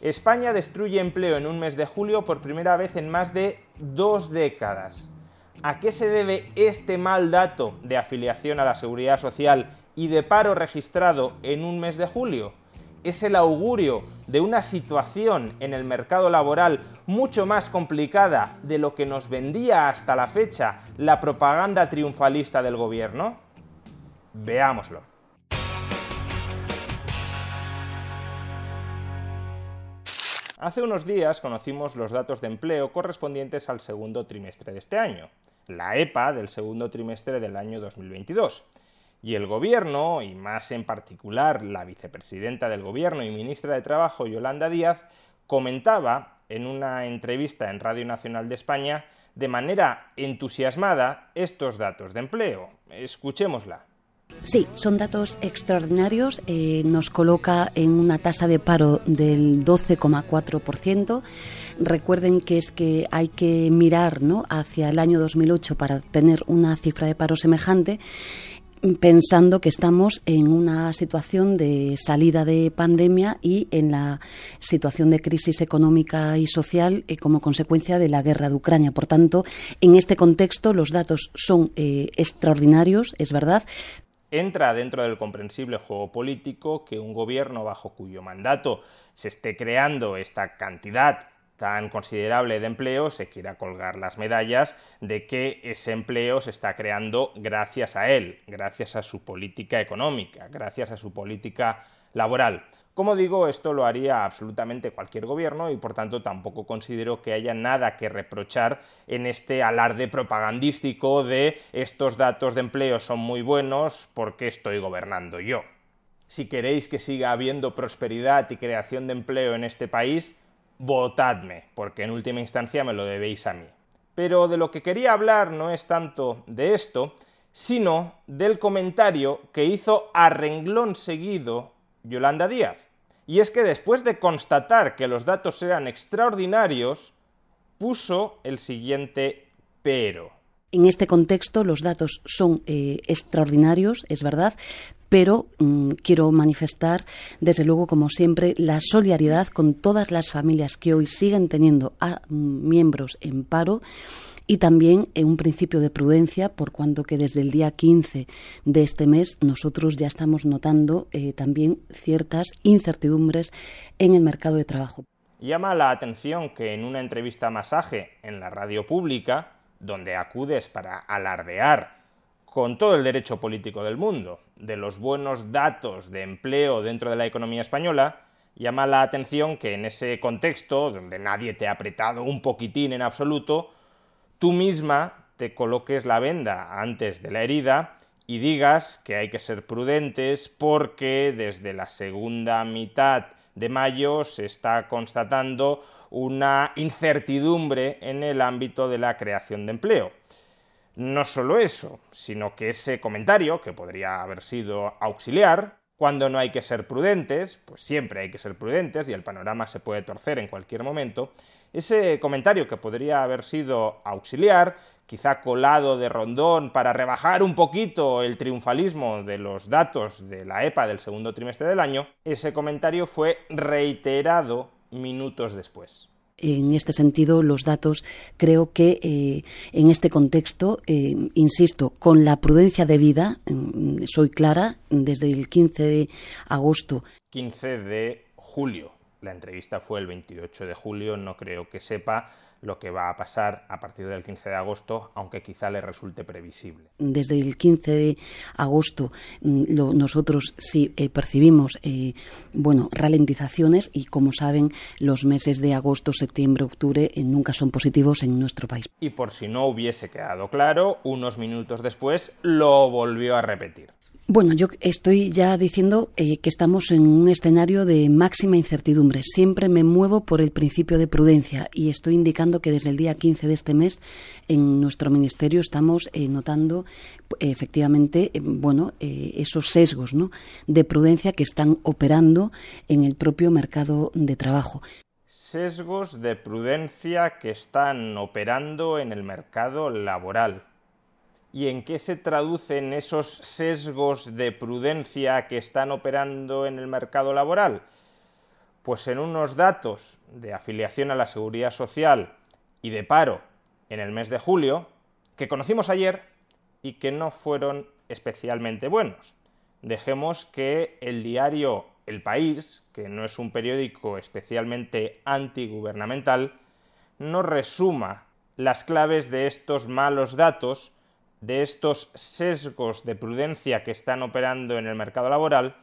España destruye empleo en un mes de julio por primera vez en más de dos décadas. ¿A qué se debe este mal dato de afiliación a la seguridad social y de paro registrado en un mes de julio? es el augurio de una situación en el mercado laboral mucho más complicada de lo que nos vendía hasta la fecha la propaganda triunfalista del gobierno? Veámoslo. Hace unos días conocimos los datos de empleo correspondientes al segundo trimestre de este año, la EPA del segundo trimestre del año 2022. Y el gobierno, y más en particular la vicepresidenta del gobierno y ministra de Trabajo, Yolanda Díaz, comentaba en una entrevista en Radio Nacional de España de manera entusiasmada estos datos de empleo. Escuchémosla. Sí, son datos extraordinarios. Eh, nos coloca en una tasa de paro del 12,4%. Recuerden que es que hay que mirar ¿no? hacia el año 2008 para tener una cifra de paro semejante pensando que estamos en una situación de salida de pandemia y en la situación de crisis económica y social eh, como consecuencia de la guerra de Ucrania. Por tanto, en este contexto los datos son eh, extraordinarios, es verdad. Entra dentro del comprensible juego político que un gobierno bajo cuyo mandato se esté creando esta cantidad tan considerable de empleo se quiera colgar las medallas de que ese empleo se está creando gracias a él, gracias a su política económica, gracias a su política laboral. Como digo, esto lo haría absolutamente cualquier gobierno y por tanto tampoco considero que haya nada que reprochar en este alarde propagandístico de estos datos de empleo son muy buenos porque estoy gobernando yo. Si queréis que siga habiendo prosperidad y creación de empleo en este país, votadme, porque en última instancia me lo debéis a mí. Pero de lo que quería hablar no es tanto de esto, sino del comentario que hizo a renglón seguido Yolanda Díaz. Y es que después de constatar que los datos eran extraordinarios, puso el siguiente pero. En este contexto los datos son eh, extraordinarios, es verdad, pero mm, quiero manifestar, desde luego, como siempre, la solidaridad con todas las familias que hoy siguen teniendo a mm, miembros en paro y también en un principio de prudencia, por cuanto que desde el día 15 de este mes nosotros ya estamos notando eh, también ciertas incertidumbres en el mercado de trabajo. Llama la atención que en una entrevista masaje en la radio pública, donde acudes para alardear con todo el derecho político del mundo, de los buenos datos de empleo dentro de la economía española, llama la atención que en ese contexto, donde nadie te ha apretado un poquitín en absoluto, tú misma te coloques la venda antes de la herida y digas que hay que ser prudentes porque desde la segunda mitad de mayo se está constatando una incertidumbre en el ámbito de la creación de empleo. No solo eso, sino que ese comentario, que podría haber sido auxiliar, cuando no hay que ser prudentes, pues siempre hay que ser prudentes y el panorama se puede torcer en cualquier momento, ese comentario que podría haber sido auxiliar, quizá colado de rondón para rebajar un poquito el triunfalismo de los datos de la EPA del segundo trimestre del año, ese comentario fue reiterado minutos después en este sentido, los datos creo que eh, en este contexto, eh, insisto, con la prudencia debida, mm, soy clara, desde el 15 de agosto. 15 de julio. La entrevista fue el 28 de julio, no creo que sepa lo que va a pasar a partir del 15 de agosto, aunque quizá le resulte previsible. Desde el 15 de agosto mm, nosotros sí eh, percibimos eh, bueno, ralentizaciones y, como saben, los meses de agosto, septiembre, octubre eh, nunca son positivos en nuestro país. Y por si no hubiese quedado claro, unos minutos después lo volvió a repetir. Bueno, yo estoy ya diciendo eh, que estamos en un escenario de máxima incertidumbre. Siempre me muevo por el principio de prudencia y estoy indicando que desde el día 15 de este mes en nuestro ministerio estamos eh, notando efectivamente, eh, bueno, esos sesgos ¿no? de prudencia que están operando en el propio mercado de trabajo. Sesgos de prudencia que están operando en el mercado laboral y en qué se traducen esos sesgos de prudencia que están operando en el mercado laboral? Pues en unos datos de afiliación a la seguridad social y de paro en el mes de julio, que conocimos ayer y que no fueron especialmente buenos. Dejemos que el diario El País, que no es un periódico especialmente antigubernamental, nos resuma las claves de estos malos datos de estos sesgos de prudencia que están operando en el mercado laboral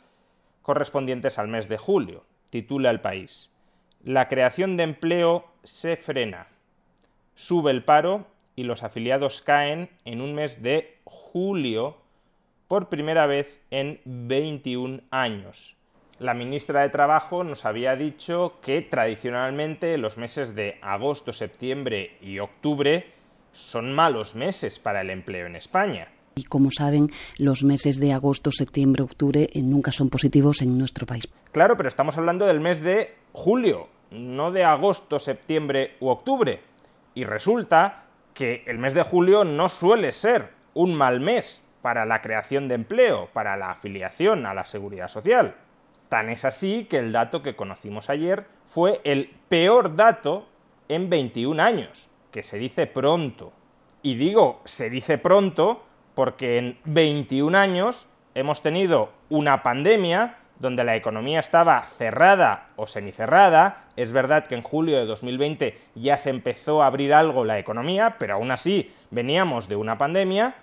correspondientes al mes de julio. Titula el país. La creación de empleo se frena. Sube el paro y los afiliados caen en un mes de julio por primera vez en 21 años. La ministra de Trabajo nos había dicho que tradicionalmente los meses de agosto, septiembre y octubre son malos meses para el empleo en España. Y como saben, los meses de agosto, septiembre, octubre eh, nunca son positivos en nuestro país. Claro, pero estamos hablando del mes de julio, no de agosto, septiembre u octubre. Y resulta que el mes de julio no suele ser un mal mes para la creación de empleo, para la afiliación a la seguridad social. Tan es así que el dato que conocimos ayer fue el peor dato en 21 años que se dice pronto. Y digo, se dice pronto porque en 21 años hemos tenido una pandemia donde la economía estaba cerrada o semicerrada. Es verdad que en julio de 2020 ya se empezó a abrir algo la economía, pero aún así veníamos de una pandemia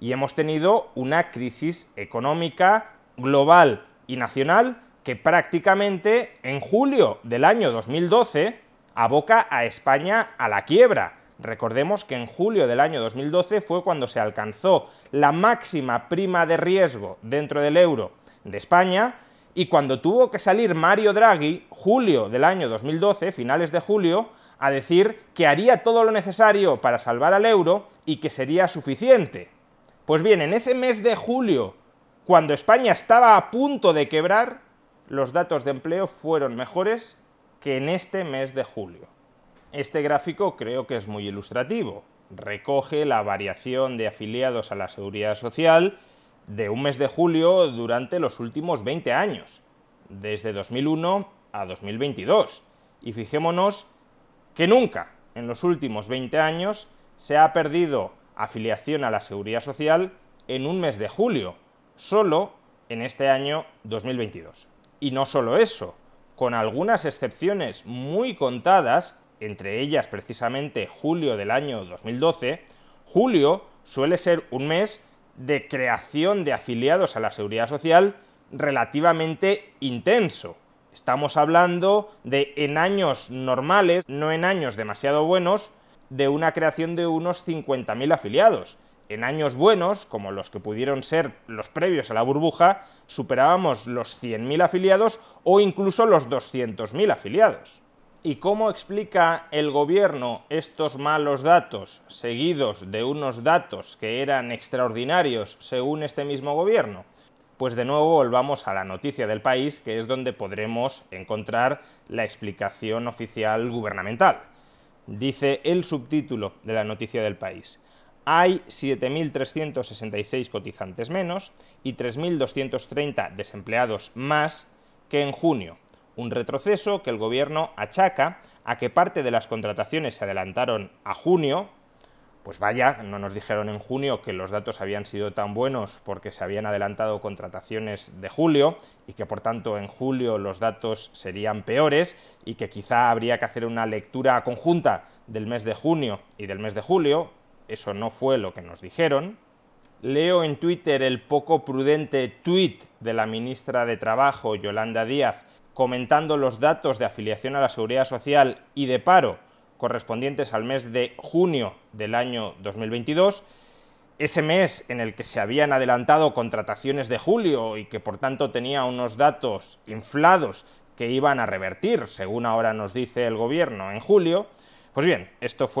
y hemos tenido una crisis económica global y nacional que prácticamente en julio del año 2012 aboca a España a la quiebra. Recordemos que en julio del año 2012 fue cuando se alcanzó la máxima prima de riesgo dentro del euro de España y cuando tuvo que salir Mario Draghi, julio del año 2012, finales de julio, a decir que haría todo lo necesario para salvar al euro y que sería suficiente. Pues bien, en ese mes de julio, cuando España estaba a punto de quebrar, los datos de empleo fueron mejores que en este mes de julio. Este gráfico creo que es muy ilustrativo. Recoge la variación de afiliados a la seguridad social de un mes de julio durante los últimos 20 años, desde 2001 a 2022. Y fijémonos que nunca en los últimos 20 años se ha perdido afiliación a la seguridad social en un mes de julio, solo en este año 2022. Y no solo eso, con algunas excepciones muy contadas, entre ellas precisamente julio del año 2012, julio suele ser un mes de creación de afiliados a la seguridad social relativamente intenso. Estamos hablando de en años normales, no en años demasiado buenos, de una creación de unos 50.000 afiliados en años buenos, como los que pudieron ser los previos a la burbuja, superábamos los 100.000 afiliados o incluso los 200.000 afiliados. ¿Y cómo explica el gobierno estos malos datos seguidos de unos datos que eran extraordinarios según este mismo gobierno? Pues de nuevo volvamos a la noticia del país, que es donde podremos encontrar la explicación oficial gubernamental. Dice el subtítulo de la noticia del país hay 7.366 cotizantes menos y 3.230 desempleados más que en junio, un retroceso que el Gobierno achaca a que parte de las contrataciones se adelantaron a junio, pues vaya, no nos dijeron en junio que los datos habían sido tan buenos porque se habían adelantado contrataciones de julio y que por tanto en julio los datos serían peores y que quizá habría que hacer una lectura conjunta del mes de junio y del mes de julio, eso no fue lo que nos dijeron. Leo en Twitter el poco prudente tweet de la ministra de Trabajo, Yolanda Díaz, comentando los datos de afiliación a la Seguridad Social y de paro correspondientes al mes de junio del año 2022. ese mes en el que se habían adelantado contrataciones de julio y que por tanto tenía unos datos inflados que iban a revertir, según ahora nos dice el gobierno, en julio, pues bien, esto fue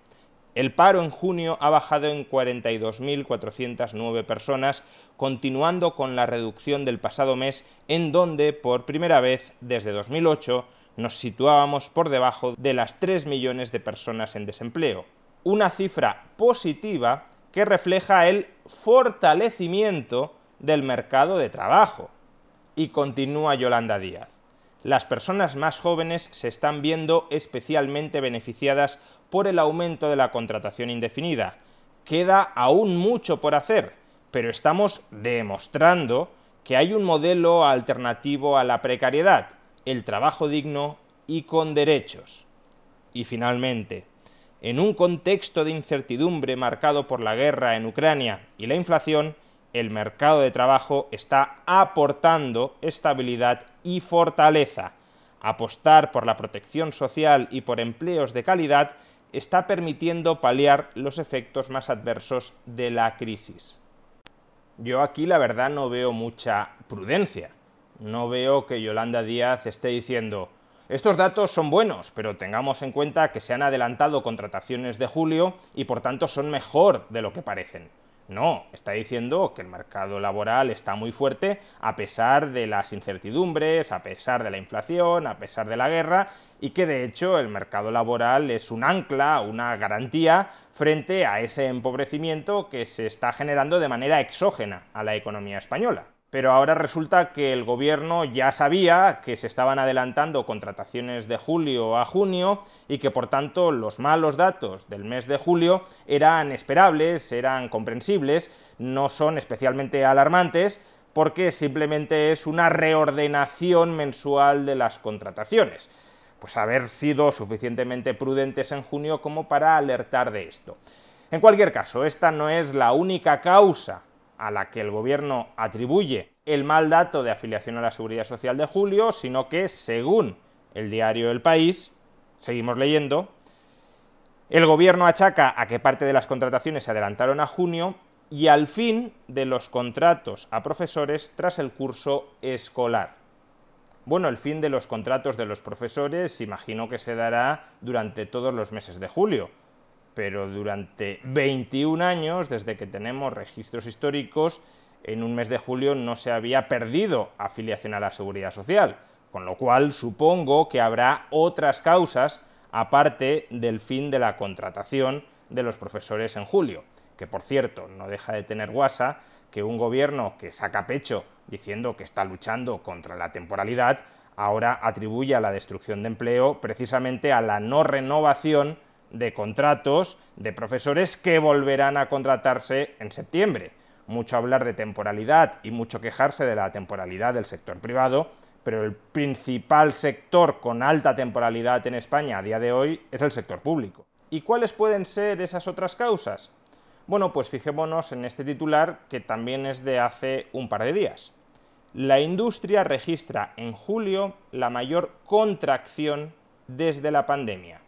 El paro en junio ha bajado en 42.409 personas, continuando con la reducción del pasado mes, en donde, por primera vez desde 2008, nos situábamos por debajo de las 3 millones de personas en desempleo. Una cifra positiva que refleja el fortalecimiento del mercado de trabajo. Y continúa Yolanda Díaz. Las personas más jóvenes se están viendo especialmente beneficiadas por el aumento de la contratación indefinida. Queda aún mucho por hacer, pero estamos demostrando que hay un modelo alternativo a la precariedad, el trabajo digno y con derechos. Y finalmente, en un contexto de incertidumbre marcado por la guerra en Ucrania y la inflación, el mercado de trabajo está aportando estabilidad y fortaleza. Apostar por la protección social y por empleos de calidad está permitiendo paliar los efectos más adversos de la crisis. Yo aquí la verdad no veo mucha prudencia. No veo que Yolanda Díaz esté diciendo estos datos son buenos, pero tengamos en cuenta que se han adelantado contrataciones de julio y por tanto son mejor de lo que parecen. No, está diciendo que el mercado laboral está muy fuerte a pesar de las incertidumbres, a pesar de la inflación, a pesar de la guerra y que de hecho el mercado laboral es un ancla, una garantía frente a ese empobrecimiento que se está generando de manera exógena a la economía española pero ahora resulta que el gobierno ya sabía que se estaban adelantando contrataciones de julio a junio y que por tanto los malos datos del mes de julio eran esperables, eran comprensibles, no son especialmente alarmantes porque simplemente es una reordenación mensual de las contrataciones. Pues haber sido suficientemente prudentes en junio como para alertar de esto. En cualquier caso, esta no es la única causa a la que el gobierno atribuye el mal dato de afiliación a la seguridad social de julio, sino que, según el diario El País, seguimos leyendo, el gobierno achaca a que parte de las contrataciones se adelantaron a junio y al fin de los contratos a profesores tras el curso escolar. Bueno, el fin de los contratos de los profesores imagino que se dará durante todos los meses de julio, pero durante 21 años, desde que tenemos registros históricos, en un mes de julio no se había perdido afiliación a la seguridad social, con lo cual supongo que habrá otras causas aparte del fin de la contratación de los profesores en julio, que por cierto no deja de tener guasa que un gobierno que saca pecho diciendo que está luchando contra la temporalidad, ahora atribuye la destrucción de empleo precisamente a la no renovación de contratos de profesores que volverán a contratarse en septiembre. Mucho hablar de temporalidad y mucho quejarse de la temporalidad del sector privado, pero el principal sector con alta temporalidad en España a día de hoy es el sector público. ¿Y cuáles pueden ser esas otras causas? Bueno, pues fijémonos en este titular que también es de hace un par de días. la industria registra en julio la mayor contracción desde la pandemia.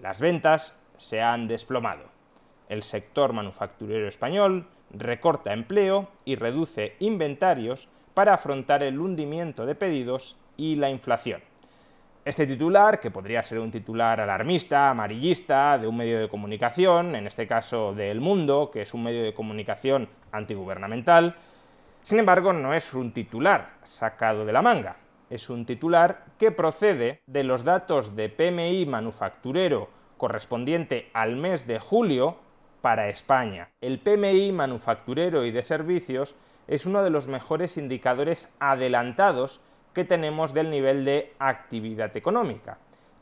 Las ventas se han desplomado. El sector manufacturero español recorta empleo y reduce inventarios para afrontar el hundimiento de pedidos y la inflación. Este titular, que podría ser un titular alarmista, amarillista, de un medio de comunicación, en este caso de El Mundo, que es un medio de comunicación antigubernamental, sin embargo no es un titular sacado de la manga, es un titular que procede de los datos de PMI manufacturero correspondiente al mes de julio para España. El PMI manufacturero y de servicios es uno de los mejores indicadores adelantados que tenemos del nivel de actividad económica.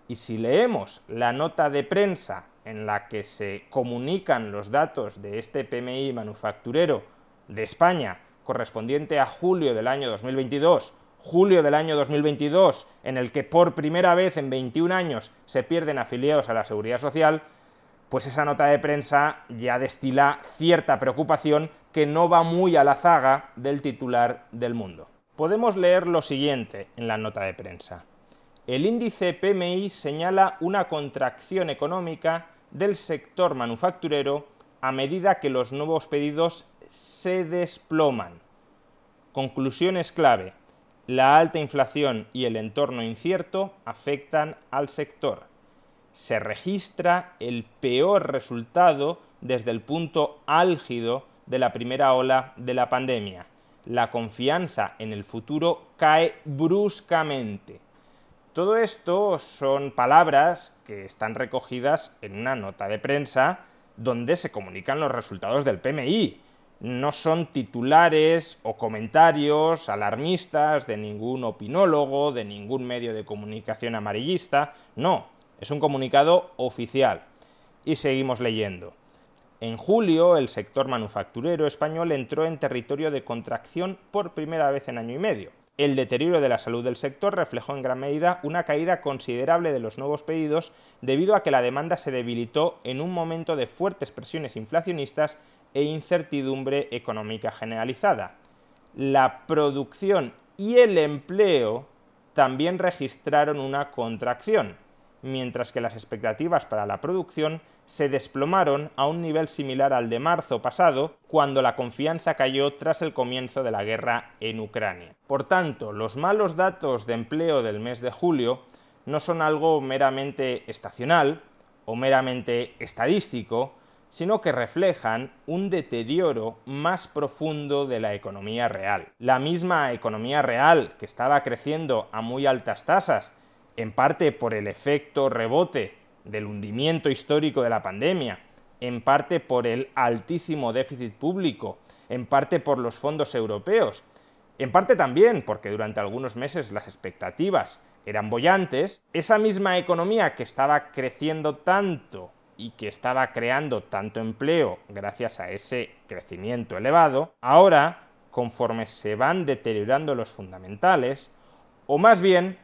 Y si leemos la nota de prensa en la que se comunican los datos de este PMI manufacturero de España correspondiente a julio del año 2022, julio del año 2022, en el que por primera vez en 21 años se pierden afiliados a la seguridad social, pues esa nota de prensa ya destila cierta preocupación que no va muy a la zaga del titular del mundo. Podemos leer lo siguiente en la nota de prensa. El índice PMI señala una contracción económica del sector manufacturero a medida que los nuevos pedidos se desploman. Conclusiones clave. La alta inflación y el entorno incierto afectan al sector se registra el peor resultado desde el punto álgido de la primera ola de la pandemia. La confianza en el futuro cae bruscamente. Todo esto son palabras que están recogidas en una nota de prensa donde se comunican los resultados del PMI. No son titulares o comentarios alarmistas de ningún opinólogo, de ningún medio de comunicación amarillista, no, es un comunicado oficial. Y seguimos leyendo. En julio, el sector manufacturero español entró en territorio de contracción por primera vez en año y medio. El deterioro de la salud del sector reflejó en gran medida una caída considerable de los nuevos pedidos debido a que la demanda se debilitó en un momento de fuertes presiones inflacionistas e incertidumbre económica generalizada. La producción y el empleo también registraron una contracción mientras que las expectativas para la producción se desplomaron a un nivel similar al de marzo pasado, cuando la confianza cayó tras el comienzo de la guerra en Ucrania. Por tanto, los malos datos de empleo del mes de julio no son algo meramente estacional o meramente estadístico, sino que reflejan un deterioro más profundo de la economía real. La misma economía real, que estaba creciendo a muy altas tasas en parte por el efecto rebote del hundimiento histórico de la pandemia, en parte por el altísimo déficit público, en parte por los fondos europeos, en parte también porque durante algunos meses las expectativas eran bollantes, esa misma economía que estaba creciendo tanto y que estaba creando tanto empleo gracias a ese crecimiento elevado, ahora, conforme se van deteriorando los fundamentales, o más bien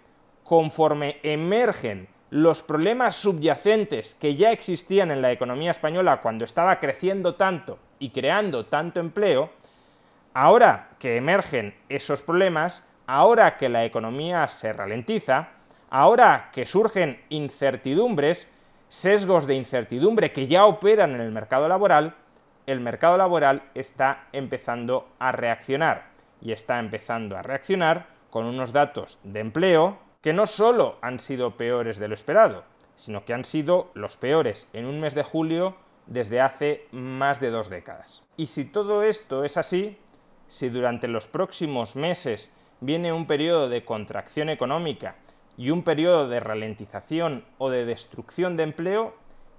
conforme emergen los problemas subyacentes que ya existían en la economía española cuando estaba creciendo tanto y creando tanto empleo, ahora que emergen esos problemas, ahora que la economía se ralentiza, ahora que surgen incertidumbres, sesgos de incertidumbre que ya operan en el mercado laboral, el mercado laboral está empezando a reaccionar y está empezando a reaccionar con unos datos de empleo que no solo han sido peores de lo esperado, sino que han sido los peores en un mes de julio desde hace más de dos décadas. Y si todo esto es así, si durante los próximos meses viene un periodo de contracción económica y un periodo de ralentización o de destrucción de empleo,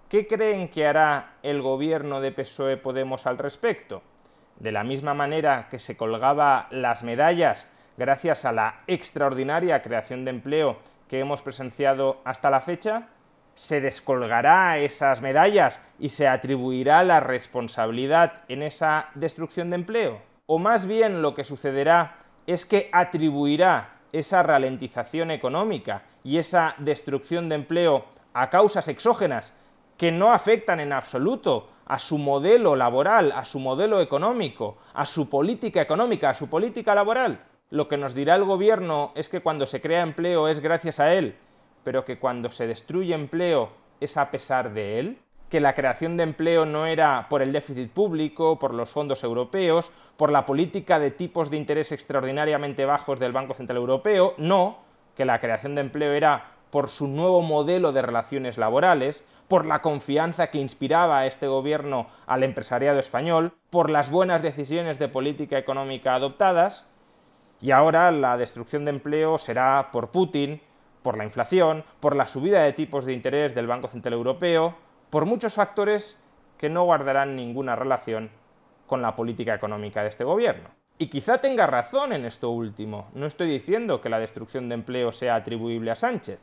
¿qué creen que hará el gobierno de PSOE Podemos al respecto? De la misma manera que se colgaba las medallas gracias a la extraordinaria creación de empleo que hemos presenciado hasta la fecha? ¿Se descolgará esas medallas y se atribuirá la responsabilidad en esa destrucción de empleo? ¿O más bien lo que sucederá es que atribuirá esa ralentización económica y esa destrucción de empleo a causas exógenas que no afectan en absoluto a su modelo laboral, a su modelo económico, a su política económica, a su política laboral? Lo que nos dirá el gobierno es que cuando se crea empleo es gracias a él, pero que cuando se destruye empleo es a pesar de él que la creación de empleo no era por el déficit público, por los fondos europeos, por la política de tipos de interés extraordinariamente bajos del Banco Central Europeo, no, que la creación de empleo era por su nuevo modelo de relaciones laborales, por la confianza que inspiraba a este gobierno al empresariado español, por las buenas decisiones de política económica adoptadas, y ahora la destrucción de empleo será por Putin, por la inflación, por la subida de tipos de interés del Banco Central Europeo, por muchos factores que no guardarán ninguna relación con la política económica de este gobierno. Y quizá tenga razón en esto último. No estoy diciendo que la destrucción de empleo sea atribuible a Sánchez,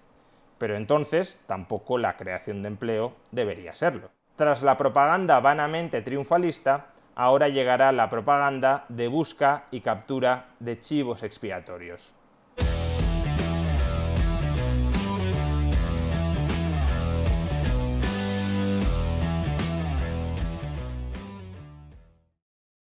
pero entonces tampoco la creación de empleo debería serlo. Tras la propaganda vanamente triunfalista, ahora llegará la propaganda de busca y captura de chivos expiatorios.